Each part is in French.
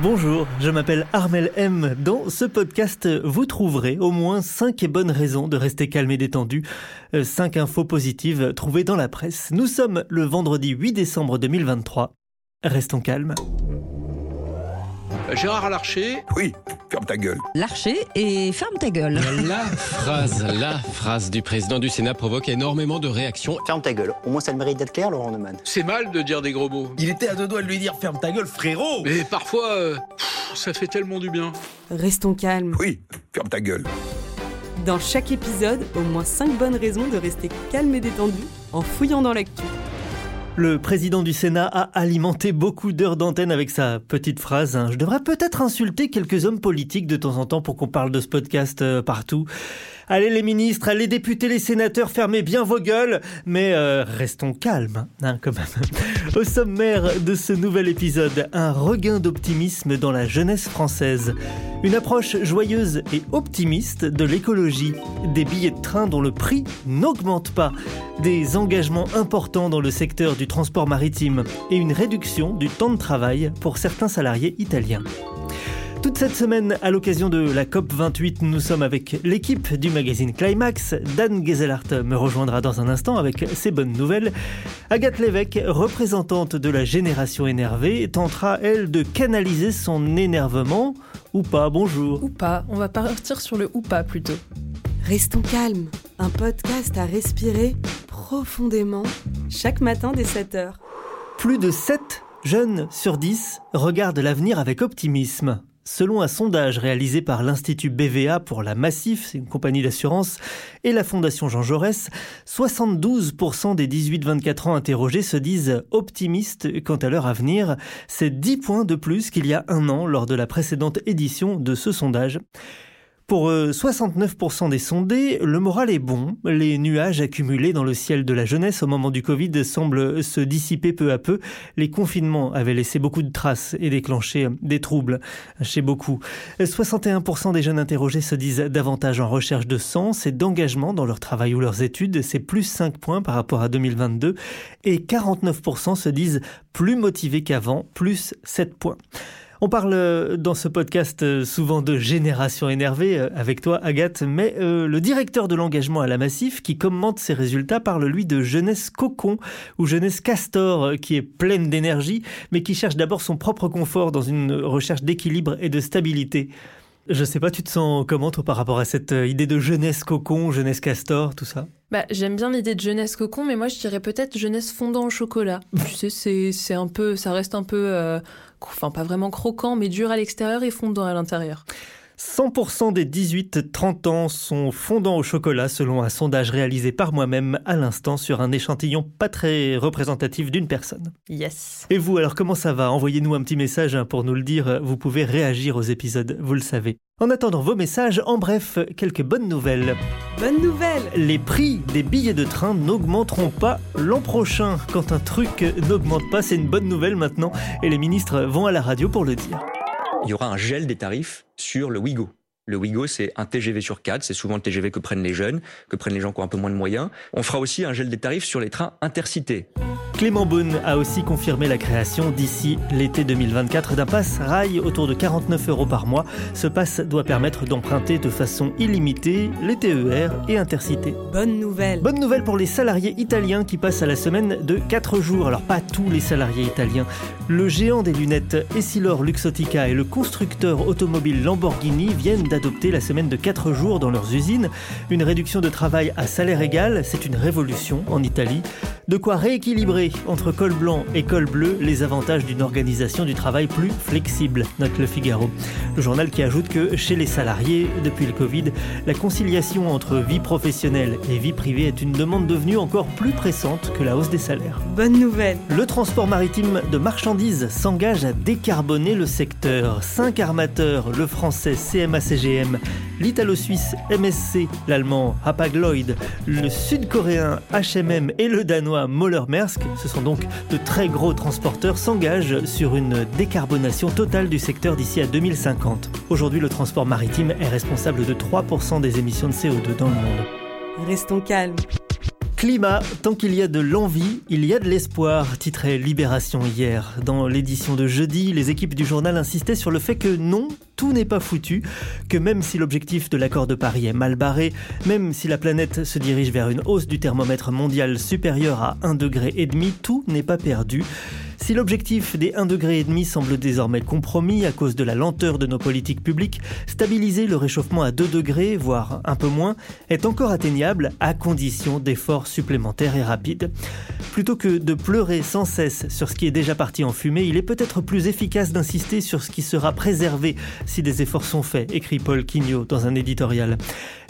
Bonjour, je m'appelle Armel M. Dans ce podcast, vous trouverez au moins 5 bonnes raisons de rester calme et détendu. 5 infos positives trouvées dans la presse. Nous sommes le vendredi 8 décembre 2023. Restons calmes. Gérard Larcher. Oui, ferme ta gueule. Larcher et ferme ta gueule. La phrase, la phrase du président du Sénat provoque énormément de réactions. Ferme ta gueule. Au moins, ça le mérite d'être clair, Laurent Neumann. C'est mal de dire des gros mots. Il était à deux doigts de lui dire ferme ta gueule, frérot. Mais parfois, euh, ça fait tellement du bien. Restons calmes. Oui, ferme ta gueule. Dans chaque épisode, au moins 5 bonnes raisons de rester calme et détendu en fouillant dans l'actu. Le président du Sénat a alimenté beaucoup d'heures d'antenne avec sa petite phrase. hein. Je devrais peut-être insulter quelques hommes politiques de temps en temps pour qu'on parle de ce podcast euh, partout. Allez les ministres, allez députés, les sénateurs, fermez bien vos gueules, mais euh, restons calmes, hein, quand même. Au sommaire de ce nouvel épisode, un regain d'optimisme dans la jeunesse française. Une approche joyeuse et optimiste de l'écologie. Des billets de train dont le prix n'augmente pas. Des engagements importants dans le secteur du transport maritime. Et une réduction du temps de travail pour certains salariés italiens. Toute cette semaine, à l'occasion de la COP28, nous sommes avec l'équipe du magazine Climax. Dan Gezelhardt me rejoindra dans un instant avec ses bonnes nouvelles. Agathe Lévesque, représentante de la génération énervée, tentera, elle, de canaliser son énervement. Ou pas, bonjour. Ou pas, on va partir sur le ou pas plutôt. Restons calmes. Un podcast à respirer profondément chaque matin dès 7h. Plus de 7 jeunes sur 10 regardent l'avenir avec optimisme. Selon un sondage réalisé par l'Institut BVA pour la Massif, c'est une compagnie d'assurance, et la Fondation Jean Jaurès, 72% des 18-24 ans interrogés se disent optimistes quant à leur avenir. C'est 10 points de plus qu'il y a un an lors de la précédente édition de ce sondage. Pour euh, 69% des sondés, le moral est bon. Les nuages accumulés dans le ciel de la jeunesse au moment du Covid semblent se dissiper peu à peu. Les confinements avaient laissé beaucoup de traces et déclenché des troubles chez beaucoup. 61% des jeunes interrogés se disent davantage en recherche de sens et d'engagement dans leur travail ou leurs études. C'est plus 5 points par rapport à 2022. Et 49% se disent plus motivés qu'avant, plus 7 points. On parle euh, dans ce podcast euh, souvent de génération énervée euh, avec toi, Agathe, mais euh, le directeur de l'engagement à la Massif qui commente ses résultats parle lui de jeunesse cocon ou jeunesse castor qui est pleine d'énergie, mais qui cherche d'abord son propre confort dans une recherche d'équilibre et de stabilité. Je sais pas, tu te sens comment toi par rapport à cette idée de jeunesse cocon, jeunesse castor, tout ça? Bah, j'aime bien l'idée de jeunesse cocon, mais moi je dirais peut-être jeunesse fondant au chocolat. tu sais, c'est, c'est un peu, ça reste un peu, euh, enfin pas vraiment croquant, mais dur à l'extérieur et fondant à l'intérieur. 100% des 18-30 ans sont fondants au chocolat selon un sondage réalisé par moi-même à l'instant sur un échantillon pas très représentatif d'une personne. Yes. Et vous, alors comment ça va? Envoyez-nous un petit message hein, pour nous le dire. Vous pouvez réagir aux épisodes, vous le savez. En attendant vos messages, en bref, quelques bonnes nouvelles. Bonne nouvelle Les prix des billets de train n'augmenteront pas l'an prochain. Quand un truc n'augmente pas, c'est une bonne nouvelle maintenant. Et les ministres vont à la radio pour le dire. Il y aura un gel des tarifs sur le Wigo. Le Wigo, c'est un TGV sur 4, c'est souvent le TGV que prennent les jeunes, que prennent les gens qui ont un peu moins de moyens. On fera aussi un gel des tarifs sur les trains intercités. Clément Beaune a aussi confirmé la création d'ici l'été 2024 d'un pass rail autour de 49 euros par mois. Ce pass doit permettre d'emprunter de façon illimitée les TER et intercités. Bonne nouvelle Bonne nouvelle pour les salariés italiens qui passent à la semaine de 4 jours. Alors pas tous les salariés italiens. Le géant des lunettes Essilor Luxottica et le constructeur automobile Lamborghini viennent d'adopter la semaine de 4 jours dans leurs usines. Une réduction de travail à salaire égal, c'est une révolution en Italie. De quoi rééquilibrer comparer entre col blanc et col bleu les avantages d'une organisation du travail plus flexible, note le Figaro. Le journal qui ajoute que chez les salariés, depuis le Covid, la conciliation entre vie professionnelle et vie privée est une demande devenue encore plus pressante que la hausse des salaires. Bonne nouvelle. Le transport maritime de marchandises s'engage à décarboner le secteur. Cinq armateurs, le français CMA-CGM, l'italo-suisse MSC, l'allemand Hapag-Lloyd, le sud-coréen HMM et le danois Moller-Maersk, ce sont donc de très gros transporteurs, s'engagent sur une décarbonation totale du secteur d'ici à 2050. Aujourd'hui, le transport maritime est responsable de 3% des émissions de CO2 dans le monde. Restons calmes. Climat, tant qu'il y a de l'envie, il y a de l'espoir, titrait Libération hier. Dans l'édition de jeudi, les équipes du journal insistaient sur le fait que non, tout n'est pas foutu, que même si l'objectif de l'accord de Paris est mal barré, même si la planète se dirige vers une hausse du thermomètre mondial supérieure à 1,5 degré, tout n'est pas perdu. Si l'objectif des 1,5 degré semble désormais compromis à cause de la lenteur de nos politiques publiques, stabiliser le réchauffement à 2 degrés, voire un peu moins, est encore atteignable à condition d'efforts supplémentaires et rapides. Plutôt que de pleurer sans cesse sur ce qui est déjà parti en fumée, il est peut-être plus efficace d'insister sur ce qui sera préservé si des efforts sont faits, écrit Paul Quignot dans un éditorial.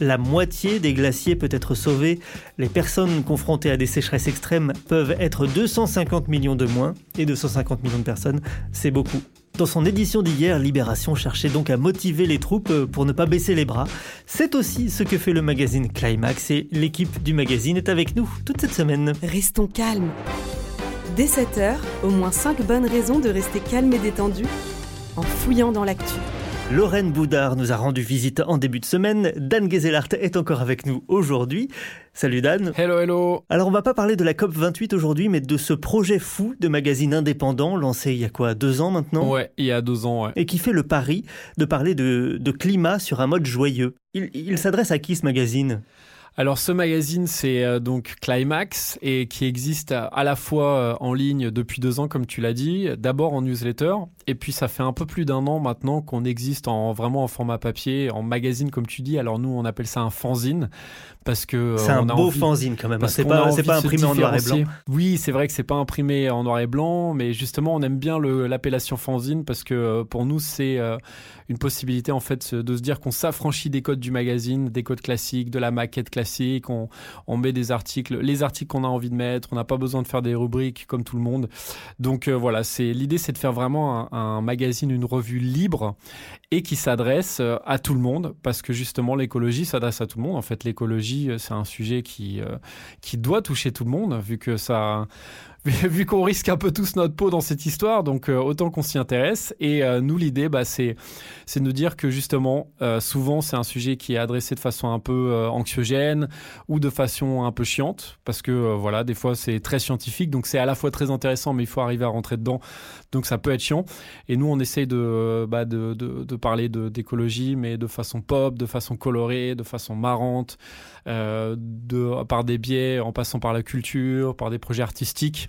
La moitié des glaciers peut être sauvée. Les personnes confrontées à des sécheresses extrêmes peuvent être 250 millions de moins. Et 250 millions de personnes, c'est beaucoup. Dans son édition d'hier, Libération cherchait donc à motiver les troupes pour ne pas baisser les bras. C'est aussi ce que fait le magazine Climax et l'équipe du magazine est avec nous toute cette semaine. Restons calmes. Dès 7h, au moins 5 bonnes raisons de rester calme et détendu en fouillant dans l'actu. Lorraine Boudard nous a rendu visite en début de semaine. Dan Gezelart est encore avec nous aujourd'hui. Salut Dan. Hello, hello. Alors on va pas parler de la COP 28 aujourd'hui, mais de ce projet fou de magazine indépendant lancé il y a quoi, deux ans maintenant? Ouais, il y a deux ans, ouais. Et qui fait le pari de parler de, climat sur un mode joyeux. il s'adresse à qui ce magazine? Alors ce magazine, c'est euh, donc Climax et qui existe à, la fois euh, en ligne depuis deux ans, comme tu l'as dit, d'abord en newsletter, et puis ça fait un peu plus d'un an maintenant qu'on existe en vraiment en format papier, en magazine comme tu dis. Alors nous, on appelle ça un fanzine parce que euh, c'est un beau fanzine quand même. C'est pas, pas imprimé en noir et blanc. Oui, c'est vrai que c'est pas imprimé en noir et blanc, mais justement, on aime bien l'appellation fanzine parce que pour nous, c'est une possibilité en fait de se dire qu'on s'affranchit des codes du magazine, des codes classiques, de la maquette classique. On, met des articles, les articles qu'on a envie de mettre. On n'a pas besoin de faire des rubriques comme tout le monde. Donc euh, voilà, c'est l'idée, c'est de faire vraiment un, un, magazine, une revue libre et qui s'adresse euh, à tout le monde parce que justement l'écologie s'adresse à tout le monde. En fait, l'écologie, euh, c'est un sujet qui qui doit toucher tout le monde vu que ça vu qu'on risque un peu tous notre peau dans cette histoire, donc euh, autant qu'on s'y intéresse. Et euh, nous, l'idée, bah, c'est de nous dire que justement, euh, souvent, c'est un sujet qui est adressé de façon un peu anxiogène ou de façon un peu chiante, parce que voilà, des fois, c'est très scientifique, donc c'est à la fois très intéressant, mais il faut arriver à rentrer dedans, donc ça peut être chiant. Et nous, on essaye de bah, de, de, de, parler d'écologie, mais de façon pop, de façon colorée, de façon marrante, de par des biais, en passant par la culture, par des projets artistiques.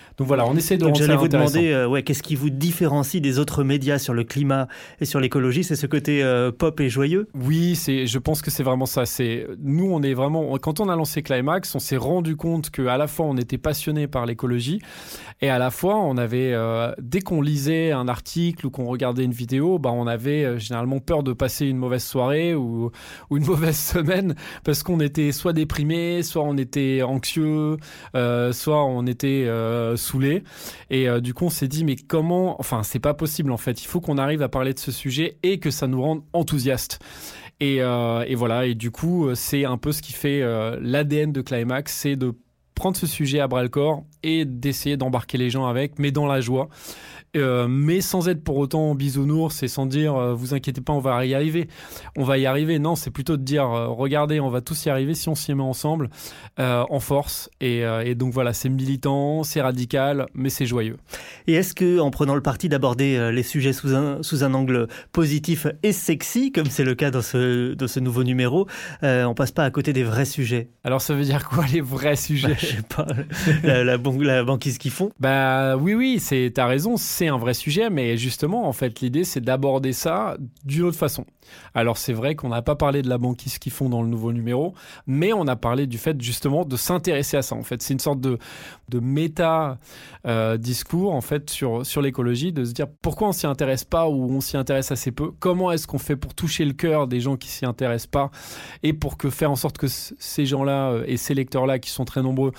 Donc voilà, on essaie de Donc j'allais vous demander, euh, ouais, qu'est-ce qui vous différencie des autres médias sur le climat et sur l'écologie? C'est ce côté euh, pop et joyeux? Oui, c'est, je pense que c'est vraiment ça. C'est nous, on est vraiment quand on a lancé Climax, on s'est rendu compte que à la fois on était passionné par l'écologie et à la fois on avait euh, dès qu'on lisait un article ou qu'on regardait une vidéo, bah on avait généralement peur de passer une mauvaise soirée ou, ou une mauvaise semaine parce qu'on était soit déprimé, soit on était anxieux, soit on était saoulé. Et euh, du coup, on s'est dit, mais comment, enfin, c'est pas possible en fait. Il faut qu'on arrive à parler de ce sujet et que ça nous rende enthousiastes. Et, euh, et voilà, et du coup, euh, c'est un peu ce qui fait l'ADN de Climax, c'est de prendre ce sujet à bras le corps et d'essayer d'embarquer les gens avec, mais dans la joie. Euh, mais sans être pour autant bisounours et sans dire euh, vous inquiétez pas on va y arriver. On va y arriver. Non c'est plutôt de dire euh, regardez on va tous y arriver si on s'y met ensemble en force. Et, et donc voilà c'est militant c'est radical mais c'est joyeux. Et est-ce que en prenant le parti d'aborder les sujets sous un, sous un angle positif et sexy comme c'est le cas dans ce, dans ce nouveau numéro on passe pas à côté des vrais sujets? Alors ça veut dire quoi les vrais sujets? Je sais pas, la, banquise qu'ils font. Bah oui, oui, c'est, t'as raison, c'est un vrai sujet, mais justement, en fait, l'idée, c'est d'aborder ça d'une autre façon. Alors c'est vrai qu'on n'a pas parlé de la banquise qu'ils font dans le nouveau numéro, mais on a parlé du fait justement de s'intéresser à ça. En fait, c'est une sorte de, de méta euh, en fait sur sur l'écologie, de se dire pourquoi on s'y intéresse pas ou on s'y intéresse assez peu. Comment est-ce qu'on fait pour toucher le cœur des gens qui s'y intéressent pas et pour que faire en sorte que ces gens-là euh, et ces lecteurs-là qui sont très nombreux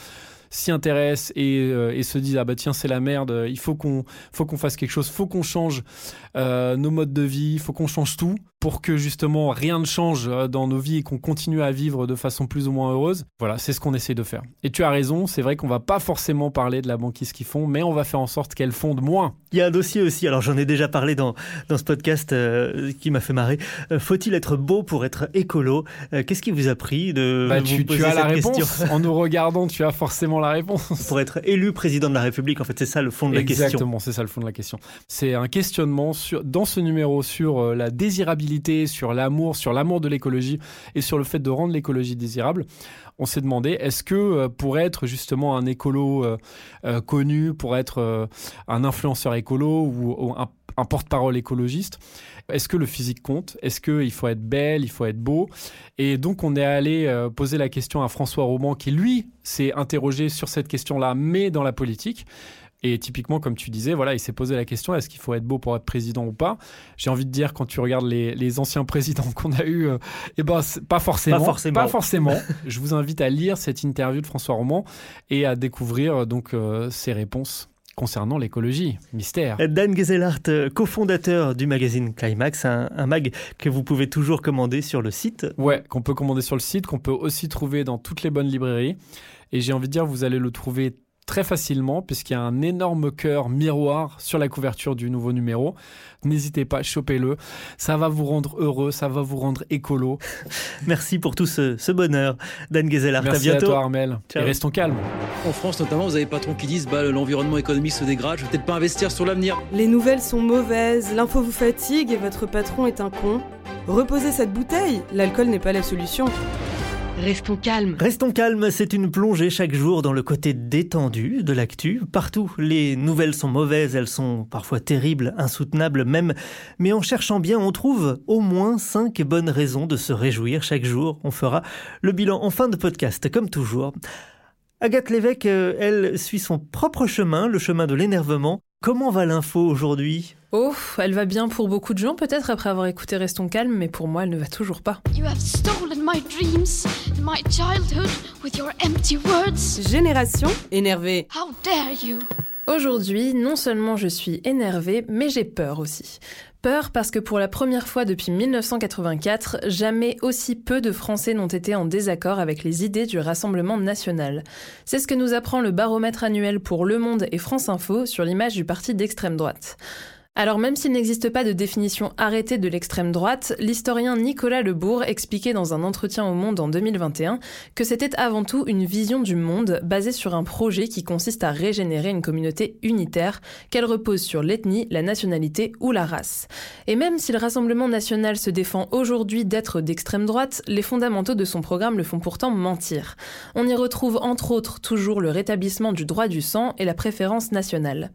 s'y intéressent et, euh, et, se disent ah bah tiens c'est la merde, il faut qu'on faut qu'on fasse quelque chose, faut qu'on change euh, nos modes de vie, faut qu'on change tout pour que justement rien ne change euh, dans nos vies et qu'on continue à vivre de façon plus ou moins heureuse. Voilà, c'est ce qu'on essaie de faire. Et tu as raison, c'est vrai qu'on va pas forcément parler de la banquise qu'ils font, mais on va faire en sorte qu'elle fonde moins. Il y a un dossier aussi, alors j'en ai déjà parlé dans, dans ce podcast euh, qui m'a fait marrer. Euh, Faut-il être beau pour être écolo? Euh, Qu'est-ce qui vous a pris de bah, vous tu, poser tu as la réponse. question? en nous regardant, tu as forcément la réponse. Pour être élu président de la République, en fait, c'est ça le fond de la question. Exactement, c'est ça le fond de la question. C'est un questionnement dans ce numéro sur euh, la désirabilité, sur l'amour, sur l'amour de l'écologie et sur le fait de rendre l'écologie désirable. On s'est demandé, est-ce que euh, pour être justement un écolo euh, connu, pour être un influenceur écolo ou, un, porte-parole écologiste, est-ce que le physique compte? Est-ce qu'il faut être belle, il faut être beau? Et donc on est allé poser la question à François Roman qui lui s'est interrogé sur cette question-là, mais dans la politique. Et typiquement, comme tu disais, voilà, il s'est posé la question est-ce qu'il faut être beau pour être président ou pas? J'ai envie de dire, quand tu regardes les, les anciens présidents qu'on a eus, euh, eh ben, pas forcément. Pas forcément. Pas forcément. Je vous invite à lire cette interview de François Roman et à découvrir euh, donc euh, ses réponses concernant l'écologie. Mystère. Dan Gezelhart, euh, cofondateur du magazine Climax, un, un, mag que vous pouvez toujours commander sur le site. Ouais, qu'on peut commander sur le site, qu'on peut aussi trouver dans toutes les bonnes librairies. Et j'ai envie de dire, vous allez le trouver très facilement puisqu'il y a un énorme cœur miroir sur la couverture du nouveau numéro. N'hésitez pas, chopez-le. Ça va vous rendre heureux, ça va vous rendre écolo. Merci pour tout ce, ce bonheur. Dan Gezelhart, Merci à bientôt. à toi Armel. Ciao. Et restons calmes. En France notamment, vous avez des patrons qui disent bah, l'environnement économique se dégrade, je vais peut-être pas investir sur l'avenir. Les nouvelles sont mauvaises, l'info vous fatigue et votre patron est un con. Reposez cette bouteille, l'alcool n'est pas la solution. Restons calmes. Restons calmes, c'est une plongée chaque jour dans le côté détendu de l'actu. Partout, les nouvelles sont mauvaises, elles sont parfois terribles, insoutenables même. Mais en cherchant bien, on trouve au moins cinq bonnes raisons de se réjouir chaque jour. On fera le bilan en fin de podcast, comme toujours. Agathe Lévesque, euh, elle, suit son propre chemin, le chemin de l'énervement. Comment va l'info aujourd'hui? Oh, elle va bien pour beaucoup de gens peut-être après avoir écouté Restons calmes, mais pour moi elle ne va toujours pas. You have stolen my dreams and my childhood with your empty words. Génération énervée. How dare you? Aujourd'hui, non seulement je suis énervée, mais j'ai peur aussi. Peur parce que pour la première fois depuis 1984, jamais aussi peu de Français n'ont été en désaccord avec les idées du Rassemblement national. C'est ce que nous apprend le baromètre annuel pour Le Monde et France Info sur l'image du parti d'extrême droite. Alors même s'il n'existe pas de définition arrêtée de l'extrême droite, l'historien Nicolas Lebourg expliquait dans un entretien au Monde en 2021 que c'était avant tout une vision du monde basée sur un projet qui consiste à régénérer une communauté unitaire, qu'elle repose sur l'ethnie, la nationalité ou la race. Et même si le Rassemblement national se défend aujourd'hui d'être d'extrême droite, les fondamentaux de son programme le font pourtant mentir. On y retrouve entre autres toujours le rétablissement du droit du sang et la préférence nationale.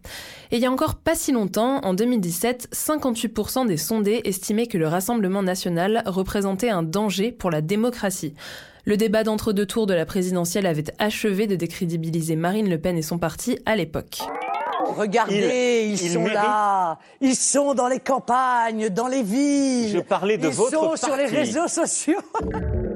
Et il y a encore pas si longtemps, en 2017, 58% des sondés estimaient que le Rassemblement national représentait un danger pour la démocratie. Le débat d'entre-deux tours de la présidentielle avait achevé de décrédibiliser Marine Le Pen et son parti à l'époque. Regardez, ils, ils sont méritent... là, ils sont dans les campagnes, dans les villes. Je parlais de ils votre sont parti. sur les réseaux sociaux.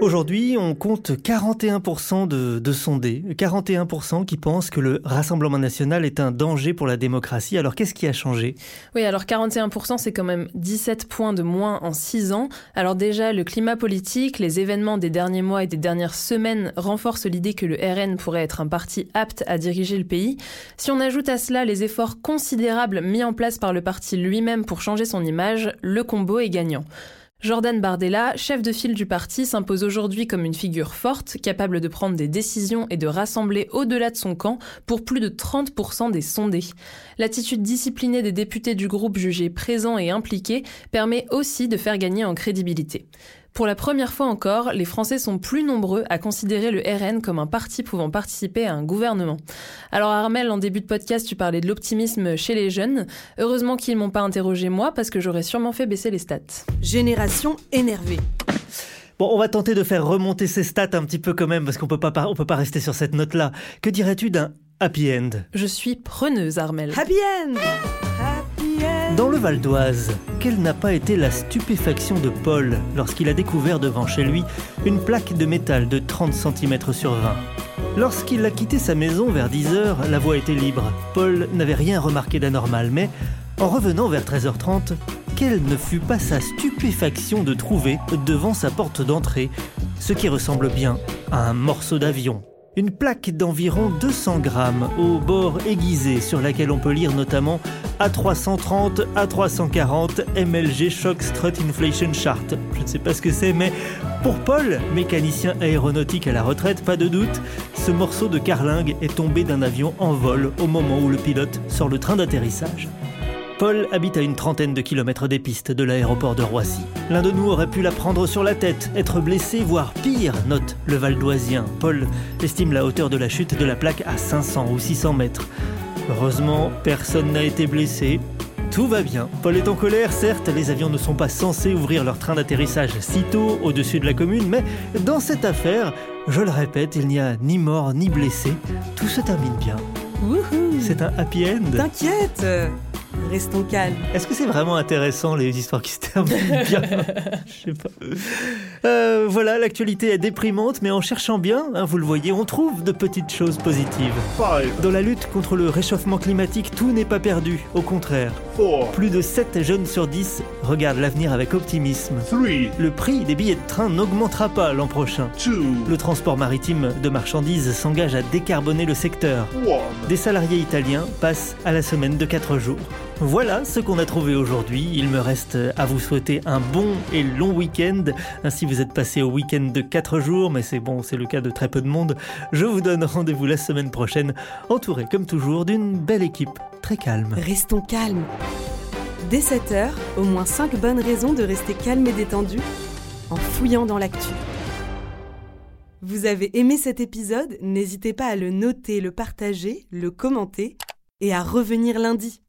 Aujourd'hui, on compte 41% de, de, sondés, 41% qui pensent que le Rassemblement national est un danger pour la démocratie. Alors qu'est-ce qui a changé? Oui, alors 41% c'est quand même 17 points de moins en 6 ans. Alors déjà, le climat politique, les événements des derniers mois et des dernières semaines renforcent l'idée que le RN pourrait être un parti apte à diriger le pays. Si on ajoute à cela les efforts considérables mis en place par le parti lui-même pour changer son image, le combo est gagnant. Jordan Bardella, chef de file du parti, s'impose aujourd'hui comme une figure forte, capable de prendre des décisions et de rassembler au-delà de son camp pour plus de 30% des sondés. L'attitude disciplinée des députés du groupe jugés présents et impliqués permet aussi de faire gagner en crédibilité. Pour la première fois encore, les Français sont plus nombreux à considérer le RN comme un parti pouvant participer à un gouvernement. Alors Armel, en début de podcast, tu parlais de l'optimisme chez les jeunes. Heureusement qu'ils m'ont pas interrogé moi parce que j'aurais sûrement fait baisser les stats. Génération énervée. Bon, on va tenter de faire remonter ces stats un petit peu quand même, parce qu'on peut pas, on peut pas rester sur cette note-là. Que dirais-tu d'un happy end? Je suis preneuse, Armel. Happy end Happy end Dans le Val d'Oise, quelle n'a pas été la stupéfaction de Paul lorsqu'il a découvert devant chez lui une plaque de métal de 30 cm sur 20 Lorsqu'il a quitté sa maison vers 10 h la voie était libre. Paul n'avait rien remarqué d'anormal, mais en revenant vers 13h30, quelle ne fut pas sa stupéfaction de trouver devant sa porte d'entrée ce qui ressemble bien à un morceau d'avion? Une plaque d'environ 200 grammes au bord aiguisé sur laquelle on peut lire notamment A330, A340, MLG Shock Strut Inflation Chart. Je ne sais pas ce que c'est, mais pour Paul, mécanicien aéronautique à la retraite, pas de doute, ce morceau de carlingue est tombé d'un avion en vol au moment où le pilote sort le train d'atterrissage. Paul habite à une trentaine de kilomètres des pistes de l'aéroport de Roissy. L'un de nous aurait pu la prendre sur la tête, être blessé, voire pire, note le Valdoisien. Paul estime la hauteur de la chute de la plaque à 500 ou 600 mètres. Heureusement, personne n'a été blessé. Tout va bien. Paul est en colère, certes, les avions ne sont pas censés ouvrir leur train d'atterrissage si tôt au-dessus de la commune, mais dans cette affaire, je le répète, il n'y a ni mort ni blessé. Tout se termine bien. C'est un happy end. T'inquiète Restons calmes. Est-ce que c'est vraiment intéressant les histoires qui se terminent bien Je sais pas. Euh, voilà, l'actualité est déprimante, mais en cherchant bien, hein, vous le voyez, on trouve de petites choses positives. Dans la lutte contre le réchauffement climatique, tout n'est pas perdu. Au contraire. Plus de 7 jeunes sur 10 regardent l'avenir avec optimisme. Le prix des billets de train n'augmentera pas l'an prochain. Le transport maritime de marchandises s'engage à décarboner le secteur. Des salariés italiens passent à la semaine de 4 jours. Voilà ce qu'on a trouvé aujourd'hui. Il me reste à vous souhaiter un bon et long week-end. Ainsi vous êtes passé au week-end de 4 jours, mais c'est bon, c'est le cas de très peu de monde. Je vous donne rendez-vous la semaine prochaine, entouré comme toujours d'une belle équipe très calme. Restons calmes. Dès 7h, au moins 5 bonnes raisons de rester calme et détendu en fouillant dans l'actu. Vous avez aimé cet épisode? N'hésitez pas à le noter, le partager, le commenter et à revenir lundi.